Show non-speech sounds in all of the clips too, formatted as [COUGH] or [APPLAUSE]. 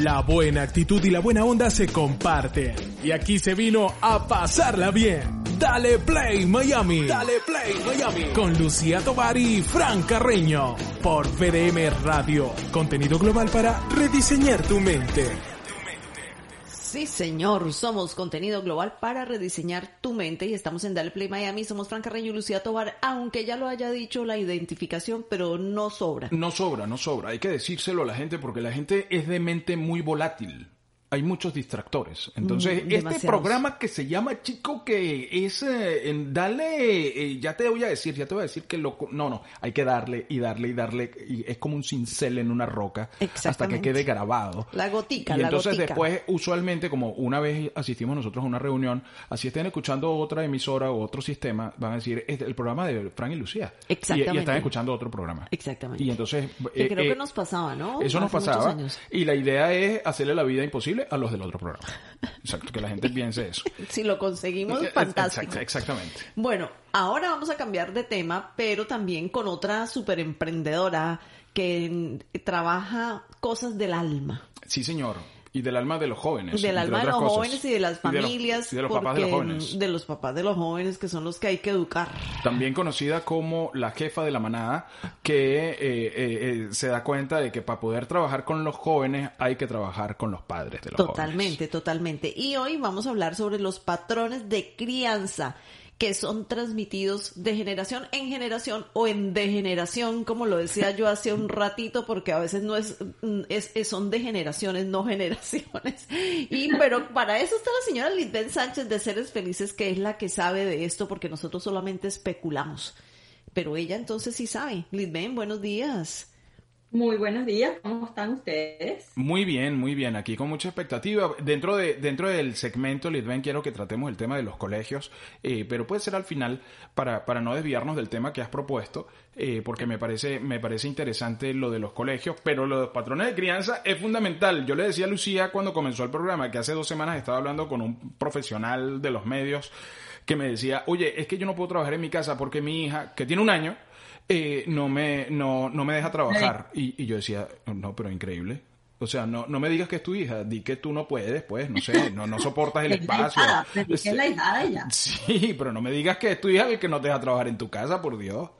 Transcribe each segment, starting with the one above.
La buena actitud y la buena onda se comparten. Y aquí se vino a pasarla bien. Dale Play Miami. Dale Play Miami. Con Lucía Tobar y Fran Carreño. Por VDM Radio. Contenido global para rediseñar tu mente. Sí, señor, somos contenido global para rediseñar tu mente y estamos en Dale Play Miami. Somos Fran Carreño y Lucía Tobar, aunque ya lo haya dicho la identificación, pero no sobra. No sobra, no sobra. Hay que decírselo a la gente porque la gente es de mente muy volátil hay muchos distractores. Entonces, Mm, este programa que se llama Chico, que es, eh, en- dale, eh, ya te voy a decir, ya te voy a decir que lo, no, no, hay que darle y darle y darle, y es como un cincel en una roca hasta que Exactamente. quede grabado. La gotica, Y la entonces gotica. después, usualmente, como una vez asistimos nosotros a una reunión, así estén escuchando otra emisora o otro sistema, van a decir, "Este es el programa de Frank y Lucía. Y- Y, Exactamente. están escuchando otro programa. Exactamente. Y entonces... Que eh, creo eh, que nos pasaba, ¿no? eso nos Hace pasaba. Y la idea es hacerle la vida imposible a los del otro programa. Exacto, que la gente piense eso. [LAUGHS] Si lo conseguimos, Exact- fantástico. Exactamente. Bueno, ahora vamos a cambiar de tema, pero también con otra super emprendedora que trabaja cosas del alma. Sí, señor. Y del alma de los jóvenes. Del alma de los cosas. jóvenes y de las Y de los- familias. Y de los, papás de los jóvenes. mm, De los papás de los jóvenes, que son los que hay que educar. También conocida como la jefa de la manada, que eh, eh, eh, se da cuenta de que para poder trabajar con los jóvenes hay que trabajar con los padres de los Totalmente, totalmente. Y hoy vamos a hablar sobre los patrones de crianza que son transmitidos de generación en generación o en degeneración, como lo decía yo hace un ratito, porque a veces no es, es- son de generaciones, no generaciones. Y pero para eso está la señora Lisbeth Sánchez de Seres Felices, que es la que sabe de esto, porque nosotros solamente especulamos. Pero ella entonces sí sabe. Lisbeth, buenos días. Muy buenos días, ¿cómo están ustedes? Muy bien, muy bien. Aquí con mucha expectativa. Dentro de dentro del segmento, Lidben, quiero que tratemos el tema de los colegios, eh, pero puede ser al final para, para no desviarnos del tema que has propuesto, eh, porque me parece me parece interesante lo de los colegios, pero lo de los patrones de crianza es fundamental. Yo le decía a Lucía cuando comenzó el programa que hace dos semanas estaba hablando con un profesional de los medios que me decía, oye, es que yo no puedo trabajar en mi casa porque mi hija, que tiene un año, eh, no, me, no, no me deja trabajar. Y, y yo decía, no, pero increíble. O sea, no, no me digas que es tu hija, di que tú no puedes, pues, no sé, no, no soportas el [LAUGHS] espacio. es la hijada de ella. [LAUGHS] Sí, pero no me digas que es tu hija el que no te deja trabajar en tu casa, por Dios.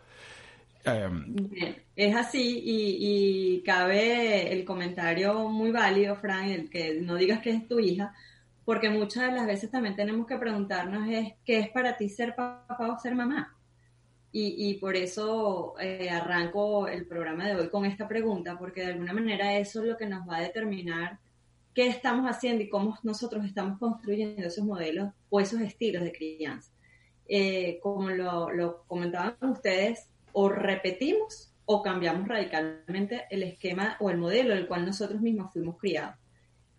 Em, Es así y, y cabe el comentario muy válido, Fran, el que no digas que es tu hija, porque muchas de las veces también tenemos que preguntarnos es qué es para ti ser papá o ser mamá. Y, y por eso eh, arranco el programa de hoy con esta pregunta, porque de alguna manera eso es lo que nos va a determinar qué estamos haciendo y cómo nosotros estamos construyendo esos modelos o esos estilos de crianza. Eh, como lo, lo comentaban ustedes, o repetimos o cambiamos radicalmente el esquema o el modelo del cual nosotros mismos fuimos criados.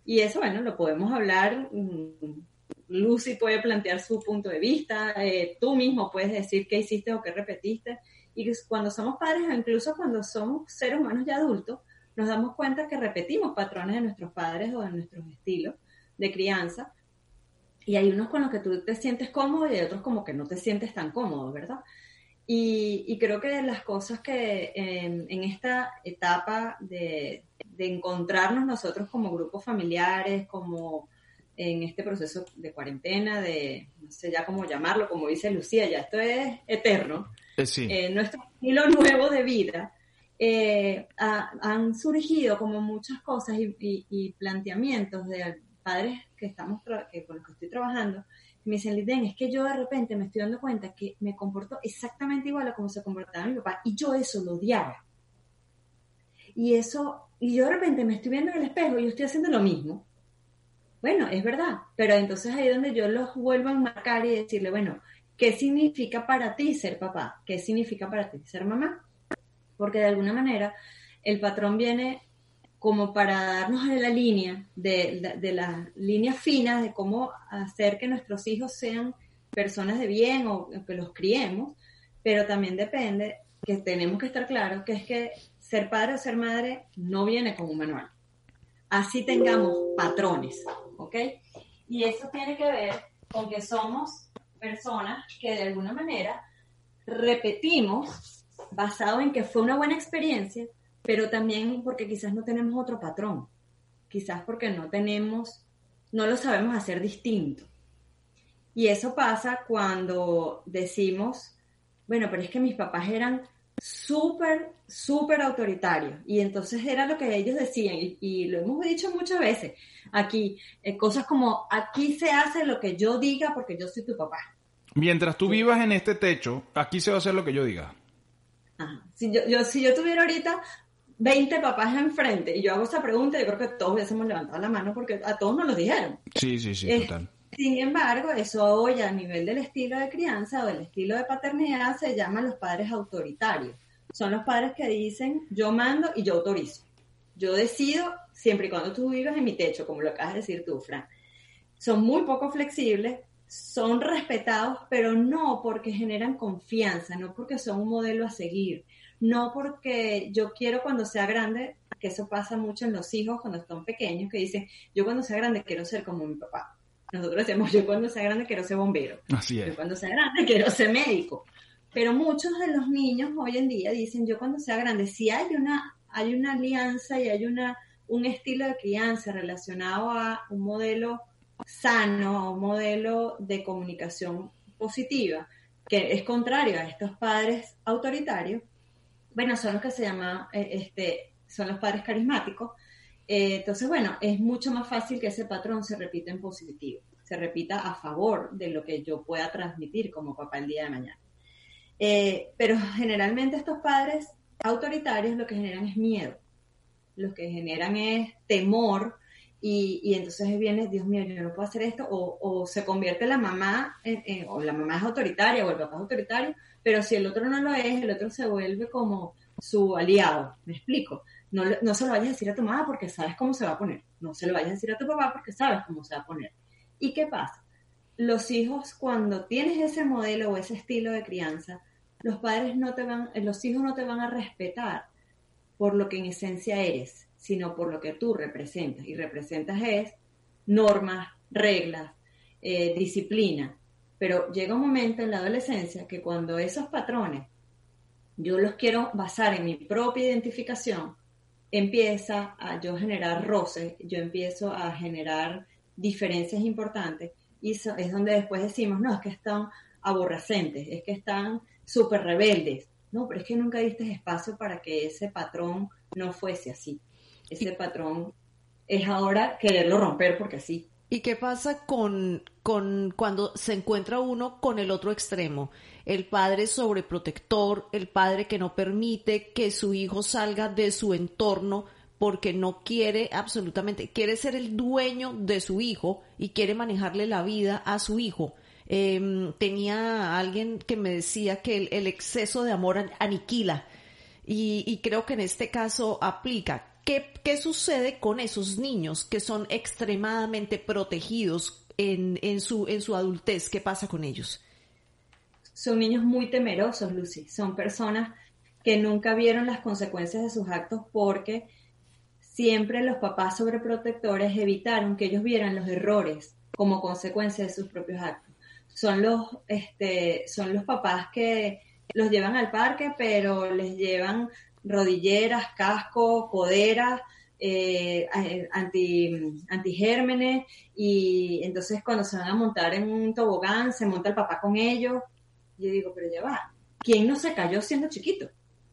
Y eso, bueno, lo podemos hablar. mm, Lucy puede plantear su punto de vista, eh, tú mismo puedes decir qué hiciste o qué repetiste. Y cuando somos padres, o incluso cuando somos seres humanos ya adultos, nos damos cuenta que repetimos patrones de nuestros padres o de nuestros estilos de crianza. Y hay unos con los que tú te sientes cómodo y hay otros como que no te sientes tan cómodo, ¿verdad? Y, y creo que las cosas que en, en esta etapa de, de encontrarnos nosotros como grupos familiares, como en este proceso de cuarentena, de no sé ya cómo llamarlo, como dice Lucía, ya esto es eterno, eh, sí. eh, nuestro estilo nuevo de vida, eh, ha- han surgido como muchas cosas y, y- y planteamientos de padres que estamos que con los que estoy trabajando, me dicen, Liden, es que yo de repente me estoy dando cuenta que me comporto exactamente igual a como se comportaba mi papá y yo eso lo odiaba. Y eso, y yo de repente me estoy viendo en el espejo y yo estoy haciendo lo mismo. Bueno, es verdad, pero entonces ahí es donde yo los vuelvo a enmarcar y decirle, bueno, ¿qué significa para ti ser papá? ¿Qué significa para ti ser mamá? Porque de alguna manera el patrón viene como para darnos la línea, de, de, las líneas finas de cómo hacer que nuestros hijos sean personas de bien o que los criemos, pero también depende que tenemos que estar claros que es que ser padre o ser madre no viene con un manual. Así tengamos patrones, ¿ok? Y eso tiene que ver con que somos personas que de alguna manera repetimos basado en que fue una buena experiencia, pero también porque quizás no tenemos otro patrón, quizás porque no tenemos, no lo sabemos hacer distinto. Y eso pasa cuando decimos, bueno, pero es que mis papás eran súper, súper autoritarios y entonces era lo que ellos decían y, lo hemos dicho muchas veces aquí, eh, cosas como aquí se hace lo que yo diga porque yo soy tu papá. Mientras tú vivas en este techo, aquí se va a hacer lo que yo diga. Si, yo, si yo tuviera ahorita 20 papás enfrente y yo hago esa pregunta, yo creo que todos hubiésemos levantado la mano porque a todos nos lo dijeron. Sí, sí, sí, total. Sin embargo, eso hoy a nivel del estilo de crianza o del estilo de paternidad se llama los padres autoritarios. Son los padres que dicen yo mando y yo autorizo. Yo decido siempre y cuando tú vivas en mi techo, como lo acabas de decir tú, Fran. Son muy poco flexibles, son respetados, pero no porque generan confianza, no porque son un modelo a seguir, no porque yo quiero cuando sea grande, que eso pasa mucho en los hijos cuando están pequeños, que dicen, yo cuando sea grande quiero ser como mi papá. Nosotros decimos, yo cuando sea grande quiero ser bombero. Así es. Yo cuando sea grande quiero ser médico. Pero muchos de los niños hoy en día dicen, yo cuando sea grande, si hay una, hay una alianza y hay una, un estilo de crianza relacionado a un modelo sano, a un modelo de comunicación positiva, que es contrario a estos padres autoritarios, bueno, son los que se llaman, eh, este, son los padres carismáticos, eh, entonces, bueno, es mucho más fácil que ese patrón se repita en positivo, se repita a favor de lo que yo pueda transmitir como papá el día de mañana. Eh, pero generalmente estos padres autoritarios lo que generan es miedo, lo que generan es temor y, entonces viene, Dios mío, yo no puedo hacer esto, o, se convierte la mamá, o la mamá es autoritaria o el papá es autoritario, pero si el otro no lo es, el otro se vuelve como su aliado, me explico. No, no se lo vayas a decir a tu mamá porque sabes cómo se va a poner. No se lo vayas a decir a tu papá porque sabes cómo se va a poner. ¿Y qué pasa? Los hijos, cuando tienes ese modelo o ese estilo de crianza, los padres no te van, los hijos no te van a respetar por lo que en esencia eres, sino por lo que tú representas. Y representas es normas, reglas, eh, disciplina. Pero llega un momento en la adolescencia que cuando esos patrones yo los quiero basar en mi propia identificación, empieza a yo generar roces, yo empiezo a generar diferencias importantes y es donde después decimos, no, es que están aborrecentes, es que están súper rebeldes. No, pero es que nunca diste espacio para que ese patrón no fuese así. Ese patrón es ahora quererlo romper porque sí. ¿Y qué pasa con, con cuando se encuentra uno con el otro extremo? El padre sobreprotector, el padre que no permite que su hijo salga de su entorno porque no quiere absolutamente, quiere ser el dueño de su hijo y quiere manejarle la vida a su hijo. Em, tenía alguien que me decía que el, exceso de amor aniquila y, y creo que en este caso aplica. ¿Qué, sucede con esos niños que son extremadamente protegidos en, en, su, en su adultez? ¿Qué pasa con ellos? Son niños muy temerosos, Lucy. Son personas que nunca vieron las consecuencias de sus actos porque siempre los papás sobreprotectores evitaron que ellos vieran los errores como consecuencia de sus propios actos. Son los, este, son los papás que los llevan al parque, pero les llevan rodilleras, casco, coderas, eh, anti, antigérmenes y entonces cuando se van a montar en un tobogán se monta el papá con ellos. Yo digo, pero ya va, ¿quién no se cayó siendo chiquito?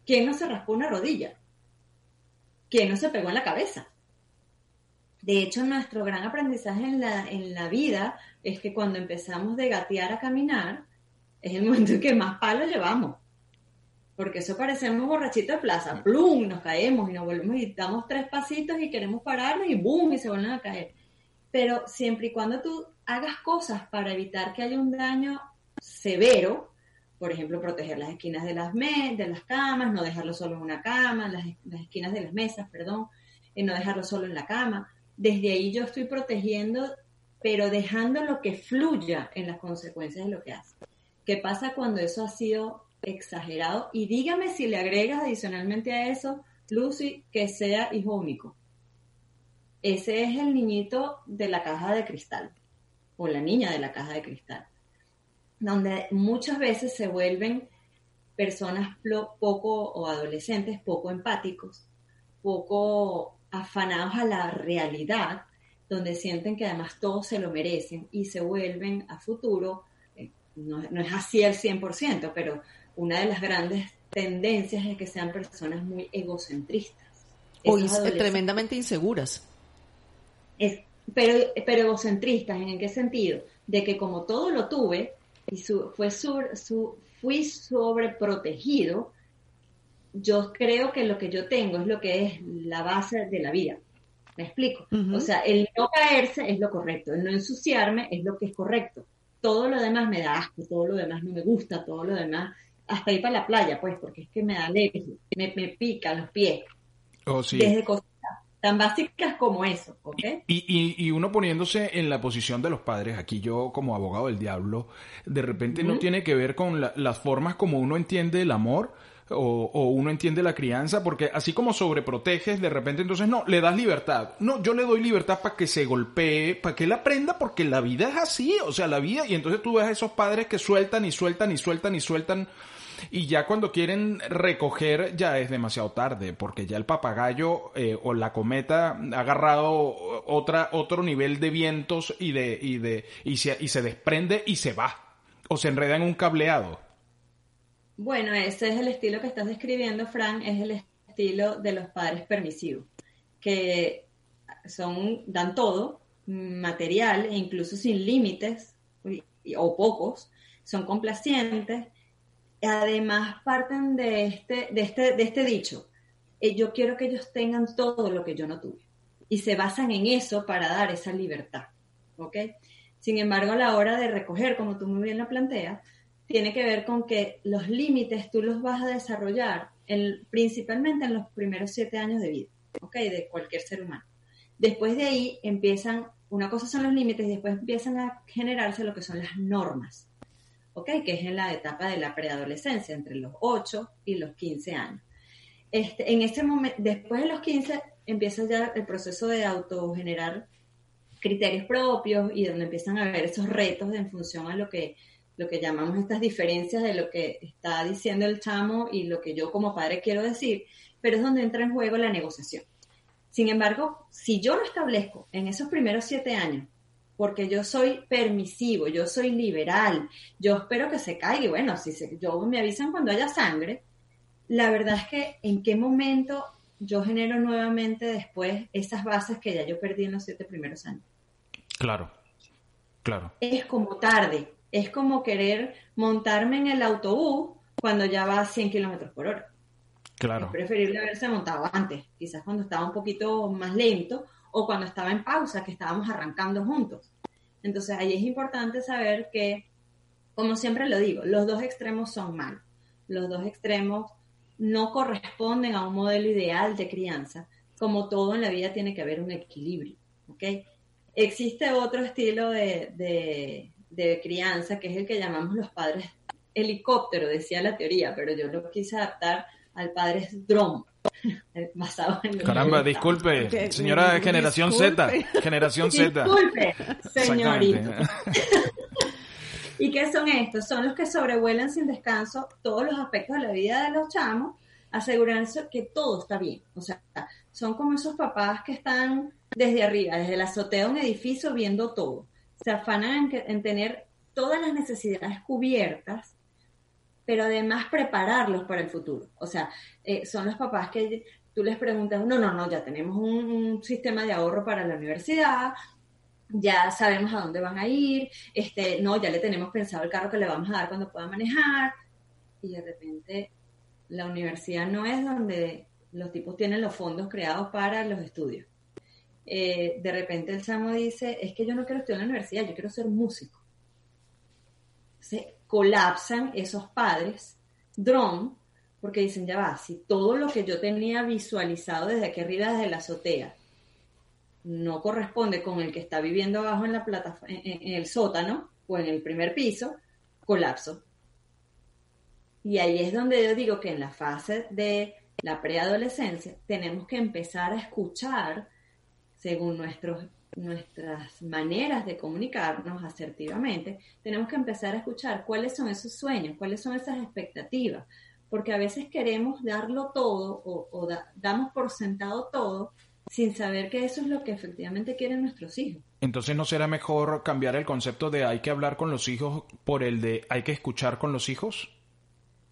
¿Quién no se raspó una rodilla? ¿Quién no se pegó en la cabeza? De hecho, nuestro gran aprendizaje en la, en la vida es que cuando empezamos de gatear a caminar, es el momento en que más palos llevamos porque eso parecemos borrachitos de plaza, plum, nos caemos y nos volvemos y damos tres pasitos y queremos pararnos y boom, y se vuelven a caer. Pero siempre y cuando tú hagas cosas para evitar que haya un daño severo, por ejemplo, proteger las esquinas de las, de las camas, no dejarlo solo en una cama, las, esquinas de las mesas, perdón, y no dejarlo solo en la cama. Desde ahí yo estoy protegiendo, pero dejando lo que fluya en las consecuencias de lo que hace. ¿Qué pasa cuando eso ha sido exagerado? Y dígame si le agregas adicionalmente a eso, Lucy, que sea hijo único. Ese es el niñito de la caja de cristal o la niña de la caja de cristal donde muchas veces se vuelven personas poco o adolescentes poco empáticos, poco afanados a la realidad, donde sienten que además todos se lo merecen y se vuelven a futuro, eh, no, es así al 100%, pero una de las grandes tendencias es que sean personas muy egocentristas. O tremendamente inseguras. pero, pero egocentristas, ¿en qué sentido? De que como todo lo tuve, y su, fue su, fui sobreprotegido, yo creo que lo que yo tengo es lo que es la base de la vida. ¿Me explico? O sea, el no caerse es lo correcto, el no ensuciarme es lo que es correcto. Todo lo demás me da asco, todo lo demás no me gusta, todo lo demás, hasta ir para la playa, pues, porque es que me da alergia, me, me pica los pies. Oh, sí. Desde tan básicas como eso, ¿ok? Y, y, uno poniéndose en la posición de los padres, aquí yo como abogado del diablo, de repente no tiene que ver con las formas como uno entiende el amor, o, o, uno entiende la crianza, porque así como sobreproteges, de repente entonces no, le das libertad. No, yo le doy libertad para que se golpee, para que él aprenda, porque la vida es así, o sea, la vida, y entonces tú ves a esos padres que sueltan y sueltan y sueltan y sueltan y ya cuando quieren recoger ya es demasiado tarde, porque ya el papagayo eh, o la cometa ha agarrado otro nivel de vientos y de, y de, y se, y se desprende y se va. O se enreda en un cableado. Bueno, ese es el estilo que estás describiendo, Fran, es el estilo de los padres permisivos, que son, dan todo, material e incluso sin límites o pocos, son complacientes, además parten de este, de este, de este dicho, eh, yo quiero que ellos tengan todo lo que yo no tuve. Y se basan en eso para dar esa libertad. ¿Ok? Sin embargo, a la hora de recoger, como tú muy bien lo planteas, tiene que ver con que los límites tú los vas a desarrollar principalmente en los primeros siete años de vida, ¿ok? De cualquier ser humano. Después de ahí empiezan, una cosa son los límites y después empiezan a generarse lo que son las normas. ¿Ok? Que es en la etapa de la preadolescencia, entre los 8 y los 15 años. Este, en ese momento, después de los 15, empieza ya el proceso de autogenerar criterios propios y donde empiezan a haber esos retos en función a lo que, lo que llamamos estas diferencias de lo que está diciendo el chamo y lo que yo como padre quiero decir, pero es donde entra en juego la negociación. Sin embargo, si yo lo establezco en esos primeros siete años porque yo soy permisivo, yo soy liberal, yo espero que se caiga y bueno, si se, yo me avisan cuando haya sangre, la verdad es que en qué momento yo genero nuevamente después esas bases que ya yo perdí en los siete primeros años. Claro, claro. Es como tarde, es como querer montarme en el autobús cuando ya va a 100 kilómetros por hora. Claro. Es preferible haberse montado antes, quizás cuando estaba un poquito más lento o cuando estaba en pausa, que estábamos arrancando juntos. Entonces ahí es importante saber que, como siempre lo digo, los dos extremos son malos. Los dos extremos no corresponden a un modelo ideal de crianza. Como todo en la vida tiene que haber un equilibrio. ¿okay? Existe otro estilo de, de crianza que es el que llamamos los padres helicóptero, decía la teoría, pero yo lo quise adaptar al padre dron. [LAUGHS] basado en Caramba, disculpe, señora de generación Z, generación Z. Disculpe, señorita. ¿Y qué son estos? Son los que sobrevuelan sin descanso todos los aspectos de la vida de los chamos, asegurándose que todo está bien. O sea, son como esos papás que están desde arriba, desde la azotea de un edificio viendo todo. Se afanan en, en tener todas las necesidades cubiertas pero además prepararlos para el futuro. O sea, eh, son los papás que tú les preguntas, no, no, no, ya tenemos un, sistema de ahorro para la universidad, ya sabemos a dónde van a ir, este, no, ya le tenemos pensado el carro que le vamos a dar cuando pueda manejar, y de repente la universidad no es donde los tipos tienen los fondos creados para los estudios. Eh, de repente el chamo dice, es que yo no quiero estudiar en la universidad, yo quiero ser músico. Colapsan esos padres, dron, porque dicen, ya va, si todo lo que yo tenía visualizado desde aquí arriba, desde la azotea, no corresponde con el que está viviendo abajo en la plataforma, en, el sótano o en el primer piso, colapso. Y ahí es donde yo digo que en la fase de la preadolescencia tenemos que empezar a escuchar según nuestros, nuestras maneras de comunicarnos asertivamente, tenemos que empezar a escuchar cuáles son esos sueños, cuáles son esas expectativas, porque a veces queremos darlo todo o, damos por sentado todo sin saber que eso es lo que efectivamente quieren nuestros hijos. Entonces, ¿no será mejor cambiar el concepto de hay que hablar con los hijos por el de hay que escuchar con los hijos?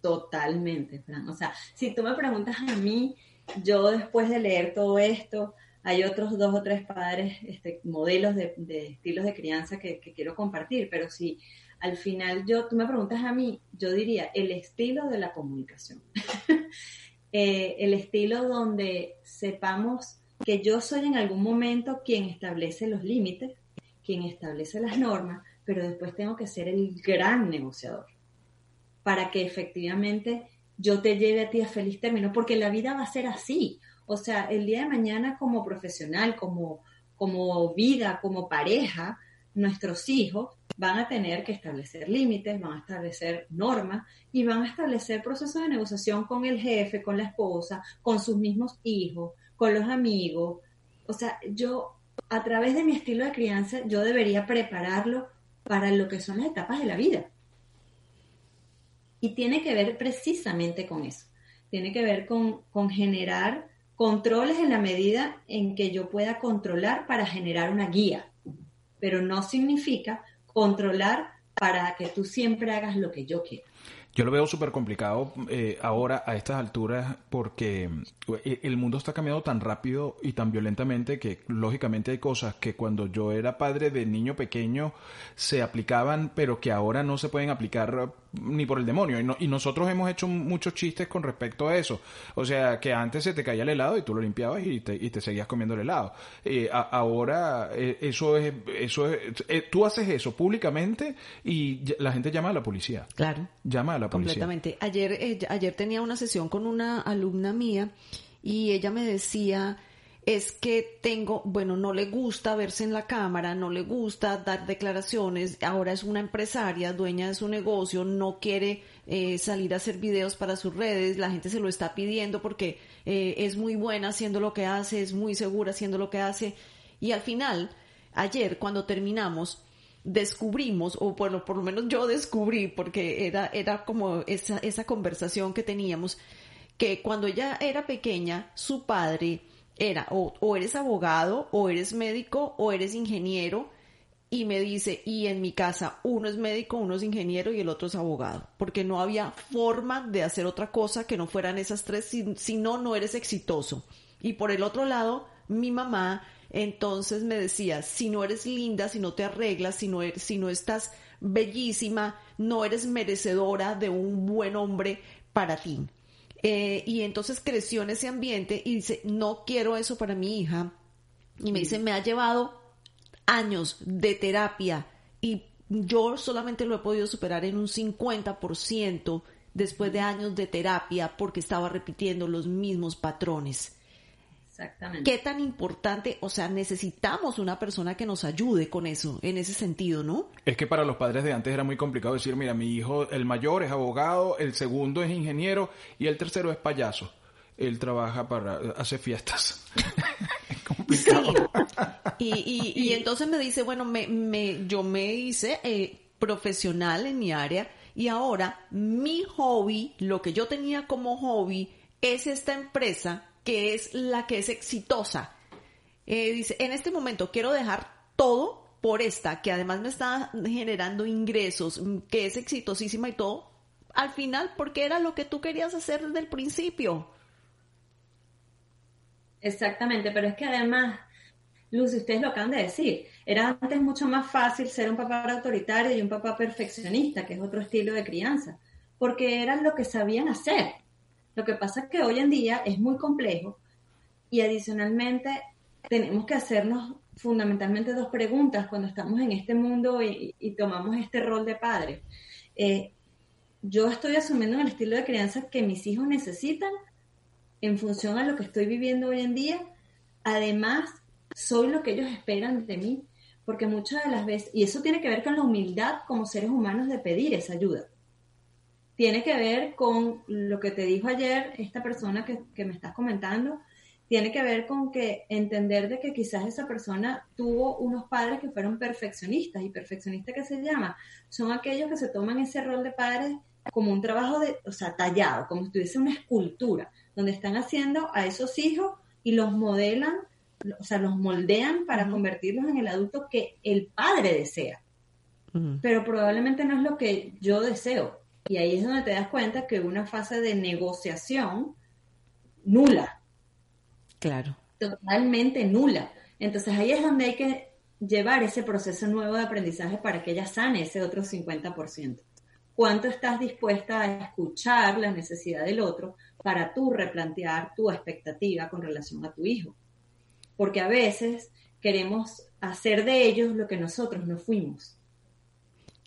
Totalmente, Fran. O sea, si tú me preguntas a mí, yo después de leer todo esto, hay otros dos o tres padres, este, modelos de, estilos de crianza que, quiero compartir, pero si al final yo, tú me preguntas a mí, yo diría el estilo de la comunicación. [LAUGHS] Eh, el estilo donde sepamos que yo soy en algún momento quien establece los límites, quien establece las normas, pero después tengo que ser el gran negociador para que efectivamente yo te lleve a ti a feliz término, porque la vida va a ser así. O sea, el día de mañana como profesional, como, como vida, como pareja, nuestros hijos van a tener que establecer límites, van a establecer normas y van a establecer procesos de negociación con el jefe, con la esposa, con sus mismos hijos, con los amigos. O sea, yo a través de mi estilo de crianza, yo debería prepararlo para lo que son las etapas de la vida. Y tiene que ver precisamente con eso. Tiene que ver con, con generar Controles en la medida en que yo pueda controlar para generar una guía, pero no significa controlar para que tú siempre hagas lo que yo quiero. Yo lo veo súper complicado eh, ahora a estas alturas porque eh, el mundo está cambiando tan rápido y tan violentamente que lógicamente hay cosas que cuando yo era padre de niño pequeño se aplicaban pero que ahora no se pueden aplicar ni por el demonio. Y, nosotros hemos hecho muchos chistes con respecto a eso. O sea, que antes se te caía el helado y tú lo limpiabas y te, y te seguías comiendo el helado. Eh, ahora, eh, eso es, eso es, eh, tú haces eso públicamente y la gente llama a la policía. Claro. Llama a la policía. Completamente. Ayer, ayer tenía una sesión con una alumna mía y ella me decía, es que tengo, bueno, no le gusta verse en la cámara, no le gusta dar declaraciones, ahora es una empresaria, dueña de su negocio, no quiere eh, salir a hacer videos para sus redes, la gente se lo está pidiendo porque eh, es muy buena haciendo lo que hace, es muy segura haciendo lo que hace. Y al final, ayer cuando terminamos, descubrimos, o bueno, por lo menos yo descubrí, porque era, era como esa, esa conversación que teníamos, que cuando ella era pequeña, su padre, era o, eres abogado, o eres médico, o eres ingeniero, y me dice, y en mi casa uno es médico, uno es ingeniero y el otro es abogado, porque no había forma de hacer otra cosa que no fueran esas tres, si, no, no eres exitoso. Y por el otro lado, mi mamá entonces me decía, si no eres linda, si no te arreglas, si no, eres, si no estás bellísima, no eres merecedora de un buen hombre para ti. Eh, y entonces creció en ese ambiente y dice, no quiero eso para mi hija. Y me dice, me ha llevado años de terapia y yo solamente lo he podido superar en un 50% después de años de terapia porque estaba repitiendo los mismos patrones. Exactamente. ¿Qué tan importante? O sea, necesitamos una persona que nos ayude con eso, en ese sentido, ¿no? Es que para los padres de antes era muy complicado decir, mira, mi hijo, el mayor es abogado, el segundo es ingeniero y el tercero es payaso. Él trabaja para, hace fiestas. [LAUGHS] es complicado. Y, y, entonces me dice, bueno, me, me, yo me hice eh, profesional en mi área y ahora mi hobby, lo que yo tenía como hobby, es esta empresa que es la que es exitosa. Eh, dice, en este momento quiero dejar todo por esta, que además me está generando ingresos, mm, que es exitosísima y todo, al final, porque era lo que tú querías hacer desde el principio. Exactamente, pero es que además, Luz, ustedes lo acaban de decir, era antes mucho más fácil ser un papá autoritario y un papá perfeccionista, que es otro estilo de crianza, porque eran lo que sabían hacer. Lo que pasa es que hoy en día es muy complejo y adicionalmente tenemos que hacernos fundamentalmente dos preguntas cuando estamos en este mundo y, tomamos este rol de padre. eh, yo estoy asumiendo el estilo de crianza que mis hijos necesitan en función a lo que estoy viviendo hoy en día. Además, soy lo que ellos esperan de mí, porque muchas de las veces, y eso tiene que ver con la humildad como seres humanos de pedir esa ayuda. Tiene que ver con lo que te dijo ayer esta persona que, que me estás comentando, tiene que ver con que entender de que quizás esa persona tuvo unos padres que fueron perfeccionistas y perfeccionista que se llama, son aquellos que se toman ese rol de padres como un trabajo de, o sea, tallado, como si tuviese una escultura, donde están haciendo a esos hijos y los modelan, o sea, los moldean para convertirlos en el adulto que el padre desea. Pero probablemente no es lo que yo deseo. Y ahí es donde te das cuenta que una fase de negociación nula. Claro. Totalmente nula. Entonces ahí es donde hay que llevar ese proceso nuevo de aprendizaje para que ella sane ese otro 50% cuánto estás dispuesta a escuchar la necesidad del otro para tú replantear tu expectativa con relación a tu hijo. Porque a veces queremos hacer de ellos lo que nosotros no fuimos.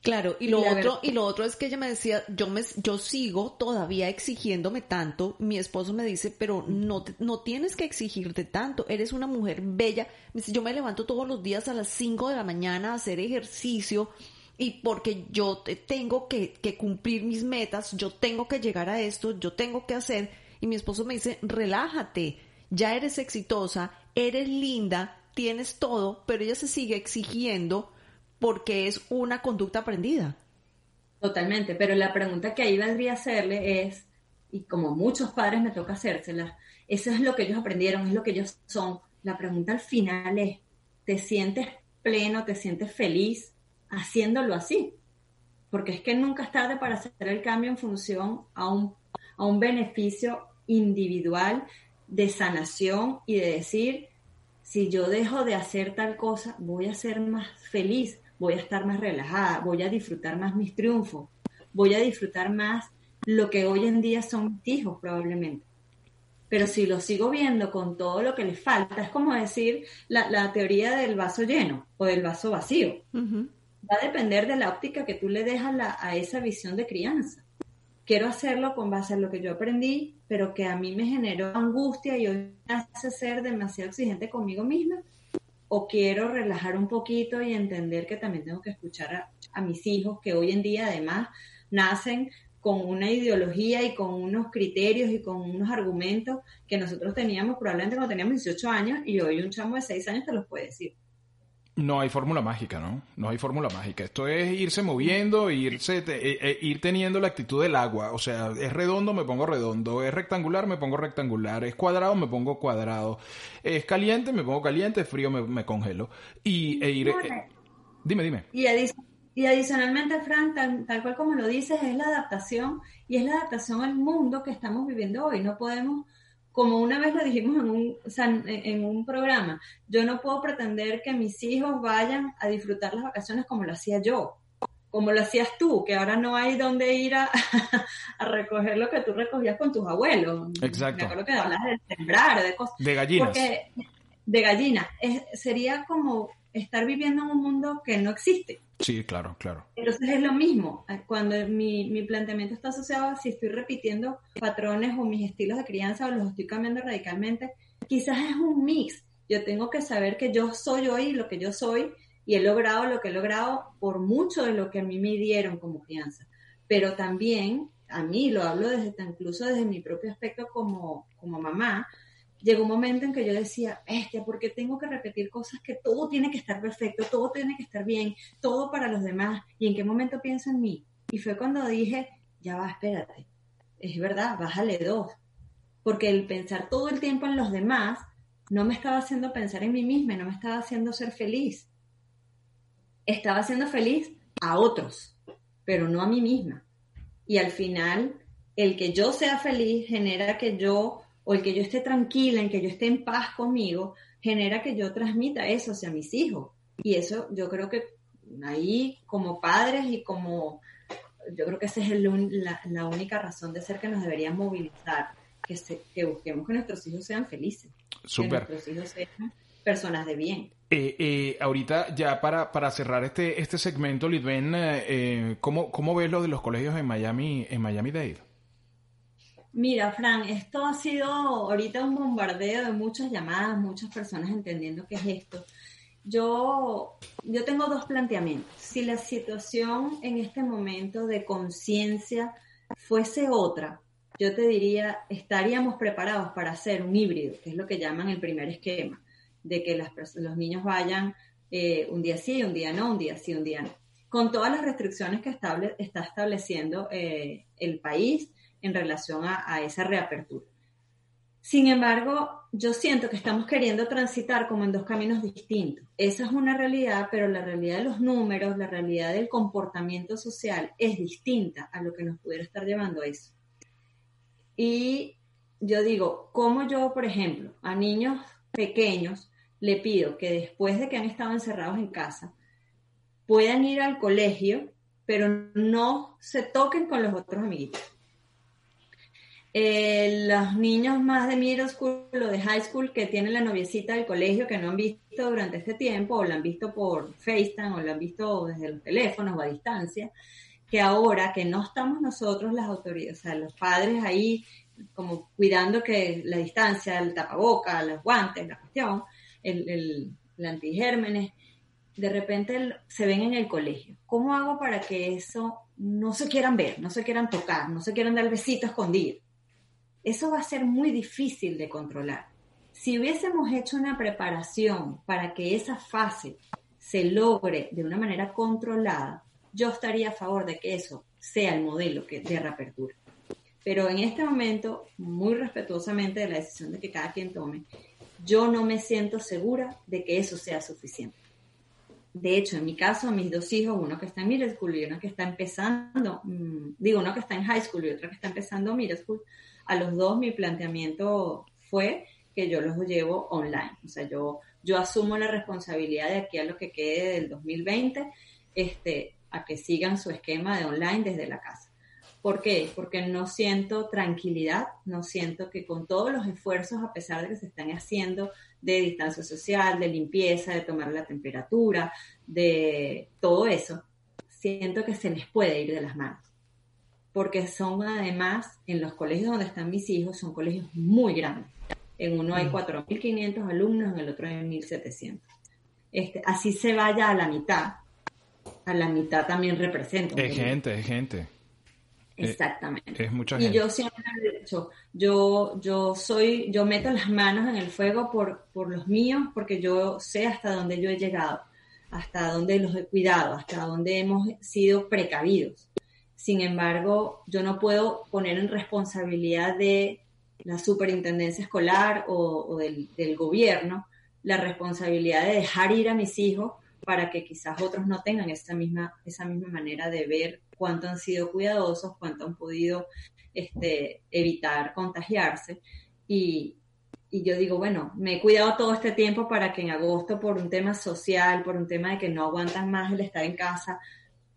Claro, y lo otro y lo otro es que ella me decía, yo me yo sigo todavía exigiéndome tanto. Mi esposo me dice, "Pero no no tienes que exigirte tanto. Eres una mujer bella." Me dice, "Yo me levanto todos los días a las 5 de la mañana a hacer ejercicio." y porque yo tengo que, cumplir mis metas, yo tengo que llegar a esto, yo tengo que hacer. Y mi esposo me dice, relájate, ya eres exitosa, eres linda, tienes todo, pero ella se sigue exigiendo porque es una conducta aprendida. Totalmente, pero la pregunta que ahí valdría hacerle es, y como muchos padres me toca hacérsela, eso es lo que ellos aprendieron, es lo que ellos son. La pregunta al final es, ¿te sientes pleno, te sientes feliz? haciéndolo así. Porque es que nunca es tarde para hacer el cambio en función a un, a un beneficio individual de sanación y de decir, si yo dejo de hacer tal cosa, voy a ser más feliz, voy a estar más relajada, voy a disfrutar más mis triunfos, voy a disfrutar más lo que hoy en día son mis hijos probablemente. Pero si lo sigo viendo con todo lo que les falta, es como decir la, teoría del vaso lleno o del vaso vacío va a depender de la óptica que tú le dejas a esa visión de crianza. Quiero hacerlo con base a lo que yo aprendí, pero que a mí me generó angustia y hoy me hace ser demasiado exigente conmigo misma. O quiero relajar un poquito y entender que también tengo que escuchar a, mis hijos, que hoy en día además nacen con una ideología y con unos criterios y con unos argumentos que nosotros teníamos probablemente cuando teníamos 18 años y hoy un chamo de 6 años te los puede decir. No hay fórmula mágica, ¿no? No hay fórmula mágica. Esto es irse moviendo, irse, eh, ir teniendo la actitud del agua. O sea, es redondo, me pongo redondo. Es rectangular, me pongo rectangular. Es cuadrado, me pongo cuadrado. Es caliente, me pongo caliente. Es frío, me, congelo. Y e ir, eh, dime, dime. Y, y adicionalmente, Frank, tal cual como lo dices, es la adaptación. Y es la adaptación al mundo que estamos viviendo hoy. No podemos como una vez lo dijimos en un, en un programa, yo no puedo pretender que mis hijos vayan a disfrutar las vacaciones como lo hacía yo, como lo hacías tú, que ahora no hay donde ir [LAUGHS] a, recoger lo que tú recogías con tus abuelos. Exacto. Me acuerdo que de sembrar, de cosas. De gallinas. Porque, de gallinas. sería como estar viviendo en un mundo que no existe. Sí, claro, claro. Entonces es lo mismo. Cuando mi, mi, planteamiento está asociado a si estoy repitiendo patrones o mis estilos de crianza o los estoy cambiando radicalmente, quizás es un mix. Yo tengo que saber que yo soy hoy lo que yo soy y he logrado lo que he logrado por mucho de lo que a mí me dieron como crianza. Pero también, a mí lo hablo desde incluso desde mi propio aspecto como, como mamá, llegó un momento en que yo decía, bestia, ¿por qué tengo que repetir cosas que todo tiene que estar perfecto, todo tiene que estar bien, todo para los demás? ¿Y en qué momento pienso en mí? Y fue cuando dije, ya va, espérate, es verdad, bájale dos. Porque el pensar todo el tiempo en los demás no me estaba haciendo pensar en mí misma, no me estaba haciendo ser feliz. Estaba haciendo feliz a otros, pero no a mí misma. Y al final, el que yo sea feliz genera que yo o el que yo esté tranquila, en que yo esté en paz conmigo, genera que yo transmita eso hacia mis hijos. Y eso yo creo que ahí como padres y como, yo creo que esa es la, única razón de ser que nos deberían movilizar, que, que busquemos que nuestros hijos sean felices. Súper. Que nuestros hijos sean personas de bien. Eh, eh, ahorita ya para, para cerrar este, este segmento, Lidben, eh, ¿cómo, ¿cómo ves lo de los colegios en Miami, en Miami Dade? Mira, Fran, esto ha sido ahorita un bombardeo de muchas llamadas, muchas personas entendiendo qué es esto. Yo, yo tengo dos planteamientos. Si la situación en este momento de conciencia fuese otra, yo te diría, estaríamos preparados para hacer un híbrido, que es lo que llaman el primer esquema, de que los niños vayan eh, un día sí, un día no, un día sí, un día no, con todas las restricciones que está estableciendo eh, el país en relación a, esa reapertura. Sin embargo, yo siento que estamos queriendo transitar como en dos caminos distintos. Esa es una realidad, pero la realidad de los números, la realidad del comportamiento social es distinta a lo que nos pudiera estar llevando a eso. Y yo digo, como yo, por ejemplo, a niños pequeños le pido que después de que han estado encerrados en casa, puedan ir al colegio, pero no se toquen con los otros amiguitos eh, los niños más de middle school o de high school que tienen la noviecita del colegio que no han visto durante este tiempo o la han visto por FaceTime o la han visto desde los teléfonos o a distancia, que ahora que no estamos nosotros las autoridades, o sea, los padres ahí como cuidando que la distancia, el tapaboca, los guantes, la cuestión, el, el, el antigérmenes, de repente se ven en el colegio. ¿Cómo hago para que eso no se quieran ver, no se quieran tocar, no se quieran dar besitos escondido? Eso va a ser muy difícil de controlar. Si hubiésemos hecho una preparación para que esa fase se logre de una manera controlada, yo estaría a favor de que eso sea el modelo de reapertura. Pero en este momento, muy respetuosamente de la decisión de que cada quien tome, yo no me siento segura de que eso sea suficiente. De hecho, en mi caso, mis dos hijos, uno que está en middle school y uno que está empezando, mm, digo, uno que está en high school y otro que está empezando middle school, a los dos mi planteamiento fue que yo los llevo online. O sea, yo, yo asumo la responsabilidad de aquí a lo que quede del 2020, este, a que sigan su esquema de online desde la casa. ¿Por qué? Porque no siento tranquilidad, no siento que con todos los esfuerzos, a pesar de que se están haciendo de distancia social, de limpieza, de tomar la temperatura, de todo eso, siento que se les puede ir de las manos porque son además, en los colegios donde están mis hijos, son colegios muy grandes. En uno hay 4.500 mm. alumnos, en el otro hay 1.700. Este, así se vaya a la mitad, a la mitad también representa. Es gente, es gente. Eh, Exactamente. Es mucha gente. Y yo siempre he dicho, yo, yo soy, yo meto las manos en el fuego por, por los míos, porque yo sé hasta dónde yo he llegado, hasta dónde los he cuidado, hasta dónde hemos sido precavidos. Sin embargo, yo no puedo poner en responsabilidad de la superintendencia escolar o, del, gobierno la responsabilidad de dejar ir a mis hijos para que quizás otros no tengan esa misma, esa misma manera de ver cuánto han sido cuidadosos, cuánto han podido este, evitar contagiarse. Y, y yo digo, bueno, me he cuidado todo este tiempo para que en agosto, por un tema social, por un tema de que no aguantan más el estar en casa,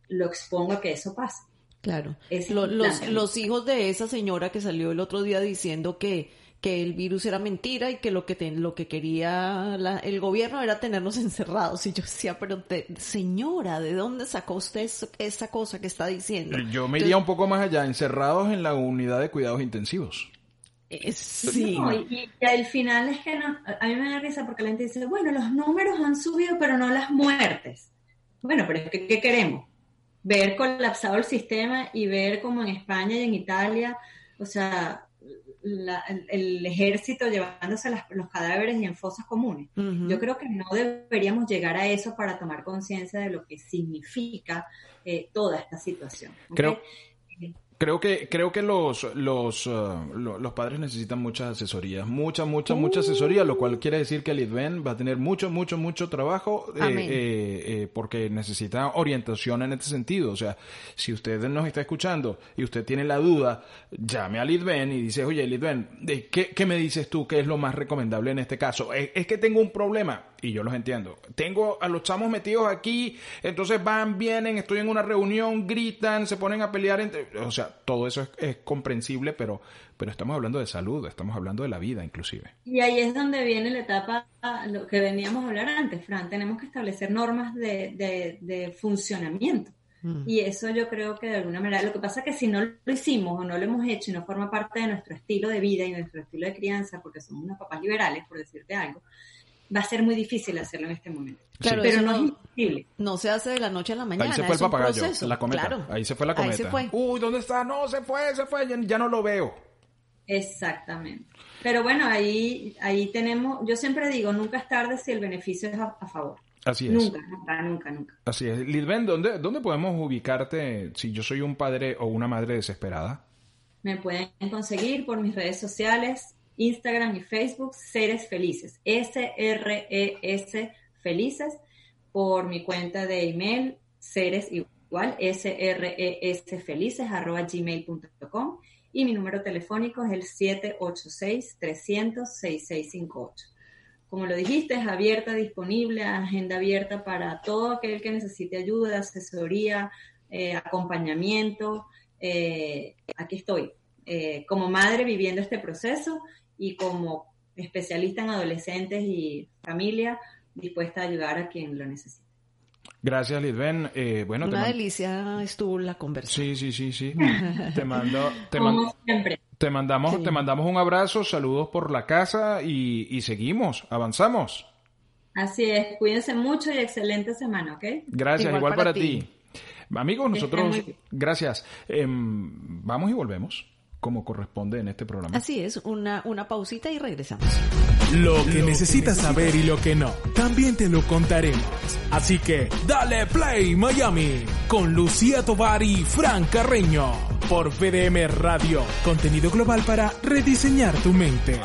lo expongo a que eso pase. Claro. los, los, hijos de esa señora que salió el otro día diciendo que, que el virus era mentira y que lo que, lo que quería el gobierno era tenernos [LAUGHS] encerrados. Y yo decía, pero señora, ¿de dónde sacó usted esa cosa que está diciendo? Yo me iría un poco más allá, encerrados en la unidad de cuidados intensivos. Eh, sí. y, al final es que a mí me da risa porque la gente dice, bueno, los números han subido, pero no las muertes. Bueno, pero ¿qué queremos? Ver colapsado el sistema y ver como en España y en Italia, o sea, el, ejército llevándose los cadáveres y en fosas comunes. Yo creo que no deberíamos llegar a eso para tomar conciencia de lo que significa eh, toda esta situación. Creo, Creo que, creo que los, los, uh, los padres necesitan mucha asesoría, mucha, mucha, mucha asesoría, lo cual quiere decir que Lidven va a tener mucho, mucho, mucho trabajo eh, eh, eh, porque necesita orientación en este sentido. O sea, si usted nos está escuchando y usted tiene la duda, llame a Lidven y dice, oye, Lidven, ¿qué, ¿qué me dices tú que es lo más recomendable en este caso? es que tengo un problema y yo los entiendo. Tengo a los chamos metidos aquí, entonces van, vienen, estoy en una reunión, gritan, se ponen a pelear entre... O sea, todo eso es, es, comprensible, pero, pero estamos hablando de salud, estamos hablando de la vida inclusive. Y ahí es donde viene la etapa, lo que veníamos a hablar antes, Fran, tenemos que establecer normas de, de, de funcionamiento. Mm. Y eso yo creo que de alguna manera, lo que pasa es que si no lo hicimos o no lo hemos hecho y no forma parte de nuestro estilo de vida y nuestro estilo de crianza, porque somos unos papás liberales, por decirte algo, va a ser muy difícil hacerlo en este momento. Claro, pero no, es imposible. No se hace de la noche a la mañana. Ahí se fue el papagayo, la cometa. Ahí se fue la cometa. Ahí se fue. Uy, ¿dónde está? No, se fue, se fue, ya, no lo veo. Exactamente. Pero bueno, ahí, ahí tenemos, yo siempre digo, nunca es tarde si el beneficio es a, favor. Así es. Nunca, nunca, nunca, nunca. Así es. Lidben, ¿dónde, ¿dónde podemos ubicarte si yo soy un padre o una madre desesperada? Me pueden conseguir por mis redes sociales, Instagram y Facebook, Seres Felices, S-R-E-S Felices, por mi cuenta de email, seres igual, S-R-E-S Felices, arroba gmail.com, y mi número telefónico es el 786-300-6658. Como lo dijiste, es abierta, disponible, agenda abierta para todo aquel que necesite ayuda, asesoría, eh, acompañamiento. Eh, aquí estoy, eh, como madre viviendo este proceso y como especialista en adolescentes y familia, dispuesta a ayudar a quien lo necesite. Gracias, Lidben. Eh, bueno, Una delicia estuvo la conversación. Sí, sí, sí, sí. [LAUGHS] te mando, te, te mandamos, te mandamos un abrazo, saludos por la casa y, y, seguimos, avanzamos. Así es, cuídense mucho y excelente semana, ¿ok? Gracias, igual, para, ti. Amigos, nosotros, gracias. Em, vamos y volvemos como corresponde en este programa. Así es, una, una pausita y regresamos. Lo que necesitas saber y lo que no, también te lo contaremos. Así que, dale play Miami con Lucía Tovar y Fran Carreño por VDM Radio, contenido global para rediseñar tu mente.